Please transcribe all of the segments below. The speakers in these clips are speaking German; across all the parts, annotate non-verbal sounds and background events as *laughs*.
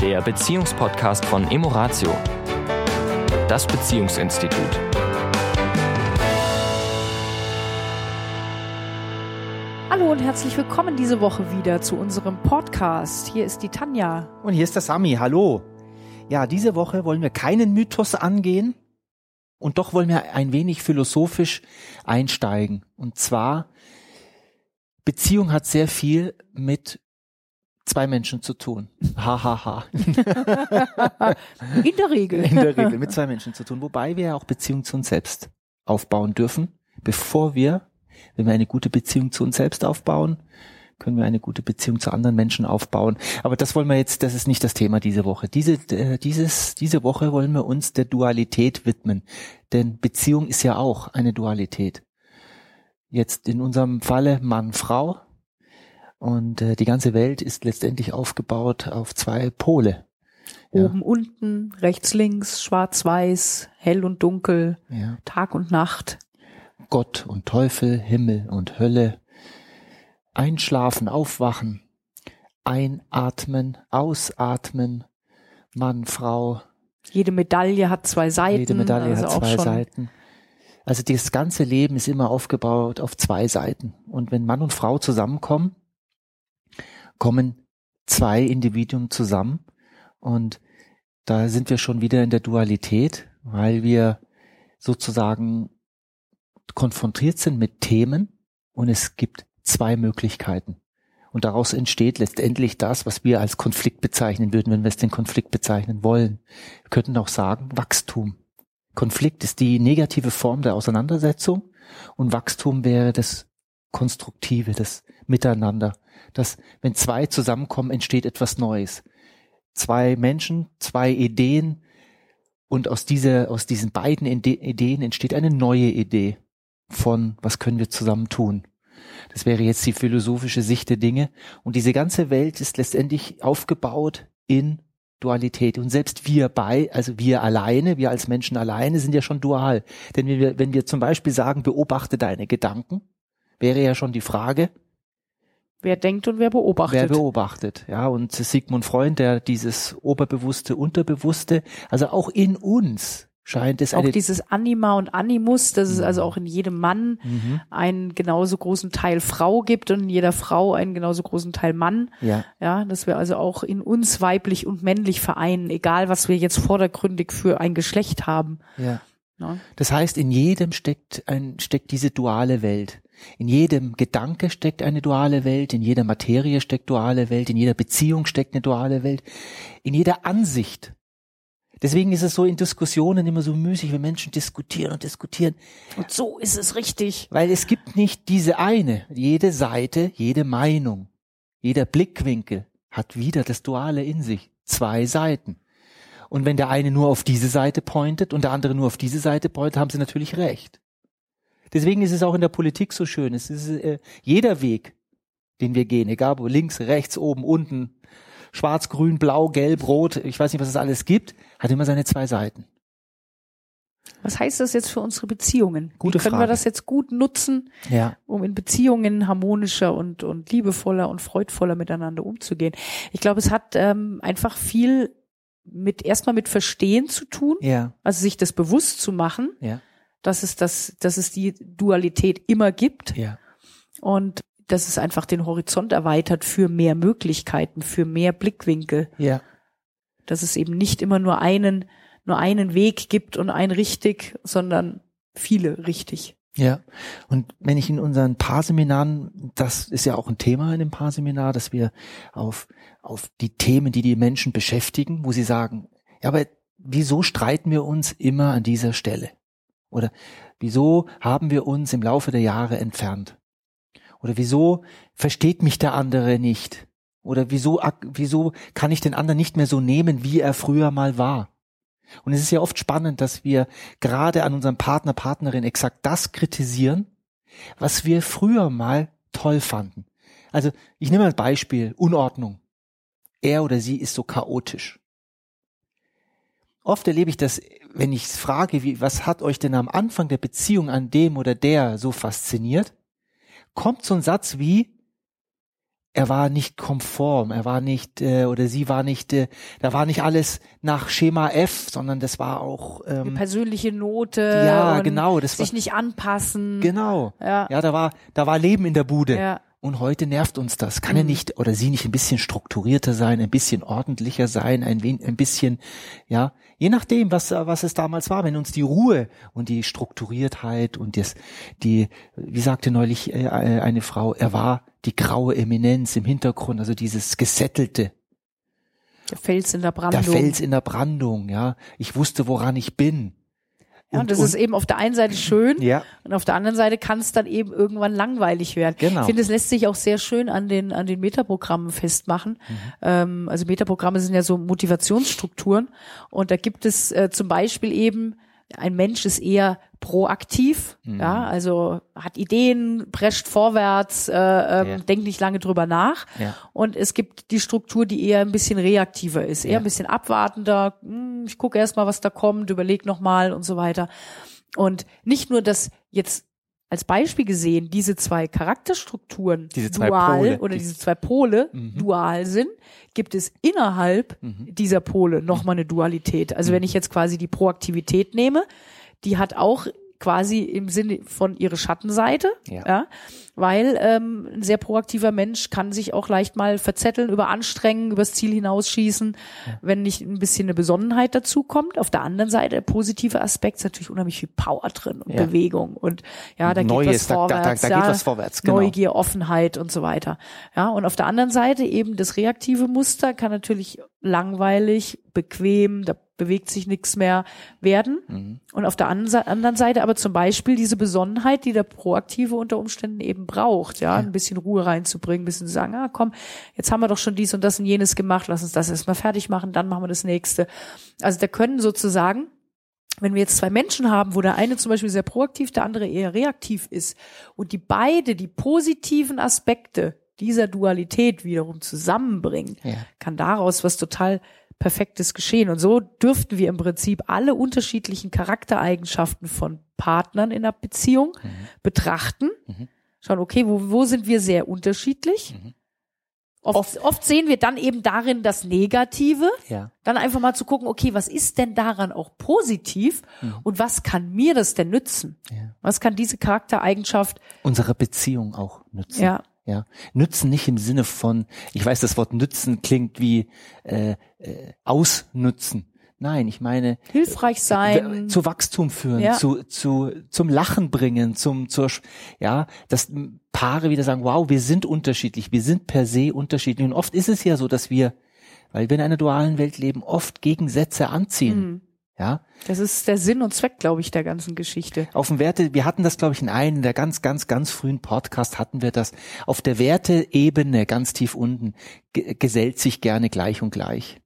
der Beziehungspodcast von Emoratio, das Beziehungsinstitut. Hallo und herzlich willkommen diese Woche wieder zu unserem Podcast. Hier ist die Tanja. Und hier ist der Sami. Hallo. Ja, diese Woche wollen wir keinen Mythos angehen und doch wollen wir ein wenig philosophisch einsteigen. Und zwar, Beziehung hat sehr viel mit zwei Menschen zu tun. Hahaha. Ha, ha. *laughs* In der Regel. In der Regel mit zwei Menschen zu tun. Wobei wir ja auch Beziehung zu uns selbst aufbauen dürfen, bevor wir, wenn wir eine gute Beziehung zu uns selbst aufbauen, können wir eine gute Beziehung zu anderen Menschen aufbauen. Aber das wollen wir jetzt, das ist nicht das Thema diese Woche. Diese, äh, dieses, diese Woche wollen wir uns der Dualität widmen. Denn Beziehung ist ja auch eine Dualität. Jetzt in unserem Falle Mann, Frau, und äh, die ganze Welt ist letztendlich aufgebaut auf zwei Pole. Ja. Oben, unten, rechts, links, schwarz, weiß, hell und dunkel, ja. Tag und Nacht. Gott und Teufel, Himmel und Hölle. Einschlafen, aufwachen, einatmen, ausatmen, Mann, Frau. Jede Medaille hat zwei Seiten. Jede Medaille also hat zwei Seiten. Also das ganze Leben ist immer aufgebaut auf zwei Seiten. Und wenn Mann und Frau zusammenkommen, kommen zwei Individuen zusammen und da sind wir schon wieder in der Dualität, weil wir sozusagen konfrontiert sind mit Themen und es gibt zwei Möglichkeiten. Und daraus entsteht letztendlich das, was wir als Konflikt bezeichnen würden, wenn wir es den Konflikt bezeichnen wollen. Wir könnten auch sagen Wachstum. Konflikt ist die negative Form der Auseinandersetzung und Wachstum wäre das Konstruktive, das Miteinander, dass wenn zwei zusammenkommen, entsteht etwas Neues. Zwei Menschen, zwei Ideen und aus, dieser, aus diesen beiden Ideen entsteht eine neue Idee von, was können wir zusammen tun. Das wäre jetzt die philosophische Sicht der Dinge. Und diese ganze Welt ist letztendlich aufgebaut in Dualität. Und selbst wir bei, also wir alleine, wir als Menschen alleine sind ja schon dual. Denn wenn wir, wenn wir zum Beispiel sagen, beobachte deine Gedanken, wäre ja schon die Frage, Wer denkt und wer beobachtet. Wer beobachtet, ja. Und Sigmund Freund, der dieses Oberbewusste, Unterbewusste, also auch in uns scheint es auch dieses Anima und Animus, dass es mhm. also auch in jedem Mann mhm. einen genauso großen Teil Frau gibt und in jeder Frau einen genauso großen Teil Mann. Ja. Ja, dass wir also auch in uns weiblich und männlich vereinen, egal was wir jetzt vordergründig für ein Geschlecht haben. Ja. Ja. Das heißt, in jedem steckt ein, steckt diese duale Welt. In jedem Gedanke steckt eine duale Welt, in jeder Materie steckt duale Welt, in jeder Beziehung steckt eine duale Welt, in jeder Ansicht. Deswegen ist es so in Diskussionen immer so müßig, wenn Menschen diskutieren und diskutieren. Und so ist es richtig. Weil es gibt nicht diese eine, jede Seite, jede Meinung, jeder Blickwinkel hat wieder das Duale in sich. Zwei Seiten. Und wenn der eine nur auf diese Seite pointet und der andere nur auf diese Seite pointet, haben sie natürlich recht. Deswegen ist es auch in der Politik so schön. Es ist äh, jeder Weg, den wir gehen, egal ob links, rechts, oben, unten, schwarz, grün, blau, gelb, rot, ich weiß nicht, was es alles gibt, hat immer seine zwei Seiten. Was heißt das jetzt für unsere Beziehungen? Gute Wie können Frage. wir das jetzt gut nutzen, ja. um in Beziehungen harmonischer und, und liebevoller und freudvoller miteinander umzugehen? Ich glaube, es hat ähm, einfach viel mit erstmal mit Verstehen zu tun, ja. also sich das bewusst zu machen. Ja dass es das, dass es die Dualität immer gibt. Ja. Und dass es einfach den Horizont erweitert für mehr Möglichkeiten, für mehr Blickwinkel. Ja. Dass es eben nicht immer nur einen, nur einen Weg gibt und ein richtig, sondern viele richtig. Ja, und wenn ich in unseren Paarseminaren, das ist ja auch ein Thema in dem Paarseminar, dass wir auf, auf die Themen, die die Menschen beschäftigen, wo sie sagen, ja, aber wieso streiten wir uns immer an dieser Stelle? Oder wieso haben wir uns im Laufe der Jahre entfernt? Oder wieso versteht mich der andere nicht? Oder wieso, wieso kann ich den anderen nicht mehr so nehmen, wie er früher mal war? Und es ist ja oft spannend, dass wir gerade an unserem Partner, Partnerin exakt das kritisieren, was wir früher mal toll fanden. Also ich nehme ein Beispiel, Unordnung. Er oder sie ist so chaotisch. Oft erlebe ich das wenn ich frage, wie, was hat euch denn am Anfang der Beziehung an dem oder der so fasziniert, kommt so ein Satz wie, er war nicht konform, er war nicht äh, oder sie war nicht, äh, da war nicht alles nach Schema F, sondern das war auch ähm, Eine persönliche Note. Ja, genau, das sich war, nicht anpassen. Genau. Ja. ja, da war da war Leben in der Bude. Ja. Und heute nervt uns das. Kann mhm. er nicht oder sie nicht ein bisschen strukturierter sein, ein bisschen ordentlicher sein, ein, ein bisschen, ja, je nachdem, was, was es damals war, wenn uns die Ruhe und die Strukturiertheit und das, die, wie sagte neulich äh, eine Frau, er war die graue Eminenz im Hintergrund, also dieses Gesettelte. Der Fels in der Brandung. Der Fels in der Brandung, ja. Ich wusste, woran ich bin. Ja, und, das und, ist eben auf der einen Seite schön ja. und auf der anderen Seite kann es dann eben irgendwann langweilig werden. Genau. Ich finde, es lässt sich auch sehr schön an den an den Metaprogrammen festmachen. Mhm. Ähm, also Metaprogramme sind ja so Motivationsstrukturen und da gibt es äh, zum Beispiel eben ein Mensch ist eher proaktiv, mhm. ja, also hat Ideen, prescht vorwärts, äh, ähm, ja. denkt nicht lange drüber nach. Ja. Und es gibt die Struktur, die eher ein bisschen reaktiver ist, eher ja. ein bisschen abwartender. Hm, ich gucke erst mal, was da kommt, überleg noch mal und so weiter. Und nicht nur, dass jetzt als Beispiel gesehen diese zwei Charakterstrukturen diese zwei dual Pole, oder diese zwei Pole mhm. dual sind, gibt es innerhalb mhm. dieser Pole nochmal eine Dualität. Also mhm. wenn ich jetzt quasi die Proaktivität nehme, die hat auch quasi im Sinne von ihre Schattenseite, ja, ja weil ähm, ein sehr proaktiver Mensch kann sich auch leicht mal verzetteln, überanstrengen, übers Ziel hinausschießen, ja. wenn nicht ein bisschen eine Besonnenheit dazu kommt. Auf der anderen Seite, der positive Aspekt ist natürlich unheimlich viel Power drin und ja. Bewegung und ja, da Neues, geht was vorwärts, da, da, da geht was vorwärts genau. Neugier, Offenheit und so weiter. Ja, und auf der anderen Seite eben das reaktive Muster kann natürlich langweilig, bequem, da bewegt sich nichts mehr werden. Mhm. Und auf der anderen Seite aber zum Beispiel diese Besonnenheit, die der Proaktive unter Umständen eben braucht, ja, ein bisschen Ruhe reinzubringen, ein bisschen zu sagen, ah komm, jetzt haben wir doch schon dies und das und jenes gemacht, lass uns das erstmal fertig machen, dann machen wir das nächste. Also da können sozusagen wenn wir jetzt zwei Menschen haben, wo der eine zum Beispiel sehr proaktiv, der andere eher reaktiv ist und die beide die positiven Aspekte dieser Dualität wiederum zusammenbringen, ja. kann daraus was total perfektes Geschehen. Und so dürften wir im Prinzip alle unterschiedlichen Charaktereigenschaften von Partnern in einer Beziehung mhm. betrachten. Mhm. Schauen, okay, wo, wo sind wir sehr unterschiedlich? Mhm. Oft, oft, sehen wir dann eben darin das Negative. Ja. Dann einfach mal zu gucken, okay, was ist denn daran auch positiv mhm. und was kann mir das denn nützen? Ja. Was kann diese Charaktereigenschaft unserer Beziehung auch nützen? Ja. Ja, nützen nicht im Sinne von, ich weiß, das Wort nützen klingt wie äh, äh, ausnützen. Nein, ich meine hilfreich sein, zu Wachstum führen, ja. zu zu zum Lachen bringen, zum zur ja, dass Paare wieder sagen, wow, wir sind unterschiedlich, wir sind per se unterschiedlich und oft ist es ja so, dass wir, weil wir in einer dualen Welt leben, oft Gegensätze anziehen. Mhm. Ja. Das ist der Sinn und Zweck, glaube ich, der ganzen Geschichte. Auf dem Werte, wir hatten das, glaube ich, in einem der ganz, ganz, ganz frühen Podcast hatten wir das. Auf der Werteebene, ganz tief unten, gesellt sich gerne gleich und gleich.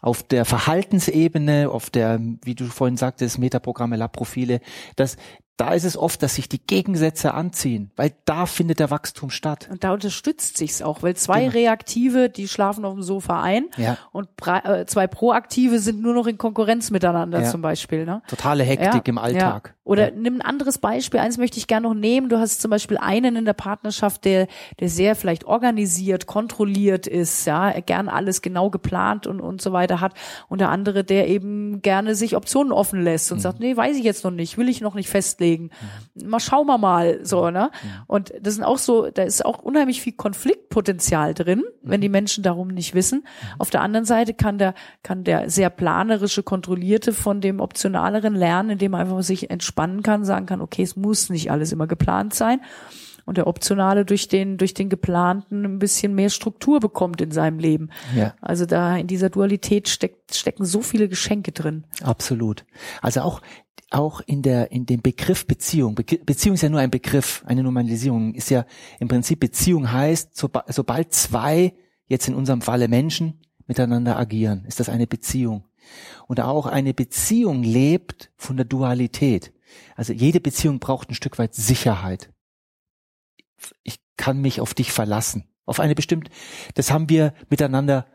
Auf der Verhaltensebene, auf der, wie du vorhin sagtest, Metaprogramme, Lab-Profile, das, da ist es oft, dass sich die Gegensätze anziehen, weil da findet der Wachstum statt. Und da unterstützt sich's auch, weil zwei genau. Reaktive, die schlafen auf dem Sofa ein ja. und äh, zwei Proaktive sind nur noch in Konkurrenz miteinander ja. zum Beispiel. Ne? Totale Hektik ja. im Alltag. Oder nimm ein anderes Beispiel, eins möchte ich gerne noch nehmen. Du hast zum Beispiel einen in der Partnerschaft, der, der sehr vielleicht organisiert, kontrolliert ist, ja, gern alles genau geplant und, und so weiter hat. Und der andere, der eben gerne sich Optionen offen lässt und mhm. sagt, nee, weiß ich jetzt noch nicht, will ich noch nicht festlegen. Mhm. Mal schauen wir mal, so, ne? Mhm. Und das sind auch so, da ist auch unheimlich viel Konfliktpotenzial drin, wenn mhm. die Menschen darum nicht wissen. Mhm. Auf der anderen Seite kann der, kann der sehr planerische, kontrollierte von dem optionaleren lernen, indem er einfach sich entspannen kann, sagen kann, okay, es muss nicht alles immer geplant sein. Und der Optionale durch den, durch den geplanten ein bisschen mehr Struktur bekommt in seinem Leben. Ja. Also da in dieser Dualität steckt, stecken so viele Geschenke drin. Absolut. Also auch, auch in der, in dem Begriff Beziehung. Be Beziehung ist ja nur ein Begriff. Eine Normalisierung ist ja im Prinzip Beziehung heißt, so, sobald zwei, jetzt in unserem Falle Menschen, miteinander agieren, ist das eine Beziehung. Und auch eine Beziehung lebt von der Dualität. Also jede Beziehung braucht ein Stück weit Sicherheit. Ich kann mich auf dich verlassen. Auf eine bestimmte, das haben wir miteinander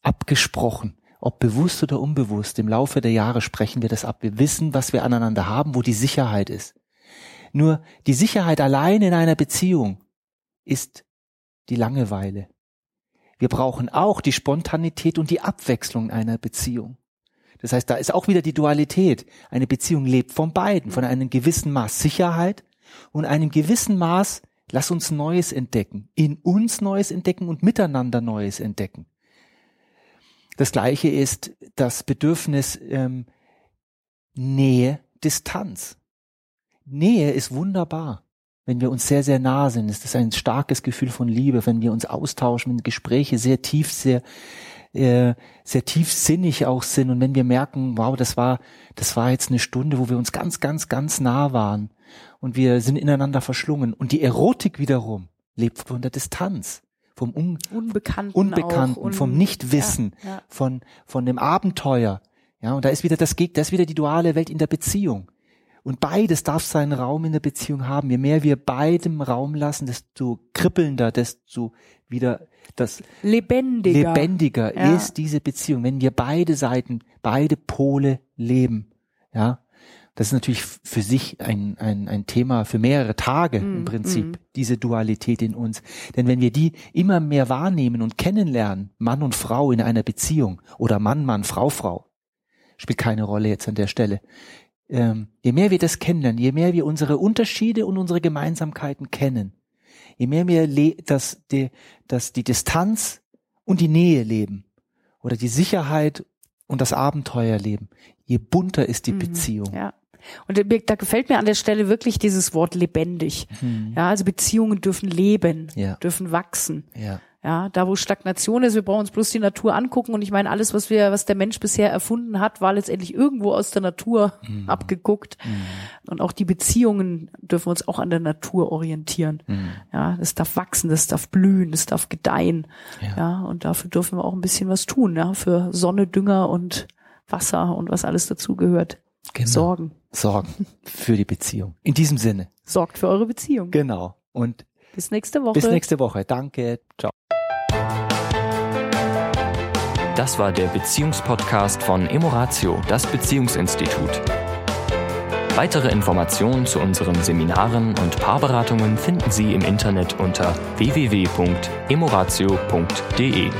abgesprochen. Ob bewusst oder unbewusst, im Laufe der Jahre sprechen wir das ab. Wir wissen, was wir aneinander haben, wo die Sicherheit ist. Nur die Sicherheit allein in einer Beziehung ist die Langeweile. Wir brauchen auch die Spontanität und die Abwechslung einer Beziehung. Das heißt, da ist auch wieder die Dualität. Eine Beziehung lebt von beiden, von einem gewissen Maß Sicherheit und einem gewissen Maß, lass uns Neues entdecken, in uns Neues entdecken und miteinander Neues entdecken. Das gleiche ist das Bedürfnis ähm, Nähe, Distanz. Nähe ist wunderbar, wenn wir uns sehr, sehr nah sind. Es ist ein starkes Gefühl von Liebe, wenn wir uns austauschen, wenn Gespräche sehr tief, sehr, äh, sehr tiefsinnig auch sind und wenn wir merken, wow, das war, das war jetzt eine Stunde, wo wir uns ganz, ganz, ganz nah waren und wir sind ineinander verschlungen. Und die Erotik wiederum lebt von der Distanz vom Un Unbekannten, Unbekannten un vom Nichtwissen, ja, ja. von, von dem Abenteuer. Ja, und da ist wieder das Gegner, das ist wieder die duale Welt in der Beziehung. Und beides darf seinen Raum in der Beziehung haben. Je mehr wir beidem Raum lassen, desto kribbelnder, desto wieder das lebendiger, lebendiger ja. ist diese Beziehung, wenn wir beide Seiten, beide Pole leben. Ja, das ist natürlich für sich ein, ein, ein Thema für mehrere Tage mm, im Prinzip, mm. diese Dualität in uns. Denn wenn wir die immer mehr wahrnehmen und kennenlernen, Mann und Frau in einer Beziehung oder Mann, Mann, Frau, Frau, spielt keine Rolle jetzt an der Stelle. Ähm, je mehr wir das kennenlernen, je mehr wir unsere Unterschiede und unsere Gemeinsamkeiten kennen, je mehr wir das, die, das, die Distanz und die Nähe leben oder die Sicherheit und das Abenteuer leben, je bunter ist die mhm, Beziehung. Ja. Und da gefällt mir an der Stelle wirklich dieses Wort lebendig. Mhm. Ja, also Beziehungen dürfen leben, ja. dürfen wachsen. Ja. Ja, da wo Stagnation ist, wir brauchen uns bloß die Natur angucken und ich meine, alles, was wir, was der Mensch bisher erfunden hat, war letztendlich irgendwo aus der Natur mhm. abgeguckt. Mhm. Und auch die Beziehungen dürfen uns auch an der Natur orientieren. Mhm. Ja, das darf wachsen, das darf blühen, das darf gedeihen. Ja. ja, und dafür dürfen wir auch ein bisschen was tun, ja, für Sonne, Dünger und Wasser und was alles dazugehört. Genau. Sorgen. Sorgen für die Beziehung. In diesem Sinne. Sorgt für eure Beziehung. Genau. Und bis nächste Woche. Bis nächste Woche. Danke. Ciao. Das war der Beziehungspodcast von Emoratio, das Beziehungsinstitut. Weitere Informationen zu unseren Seminaren und Paarberatungen finden Sie im Internet unter www.emoratio.de.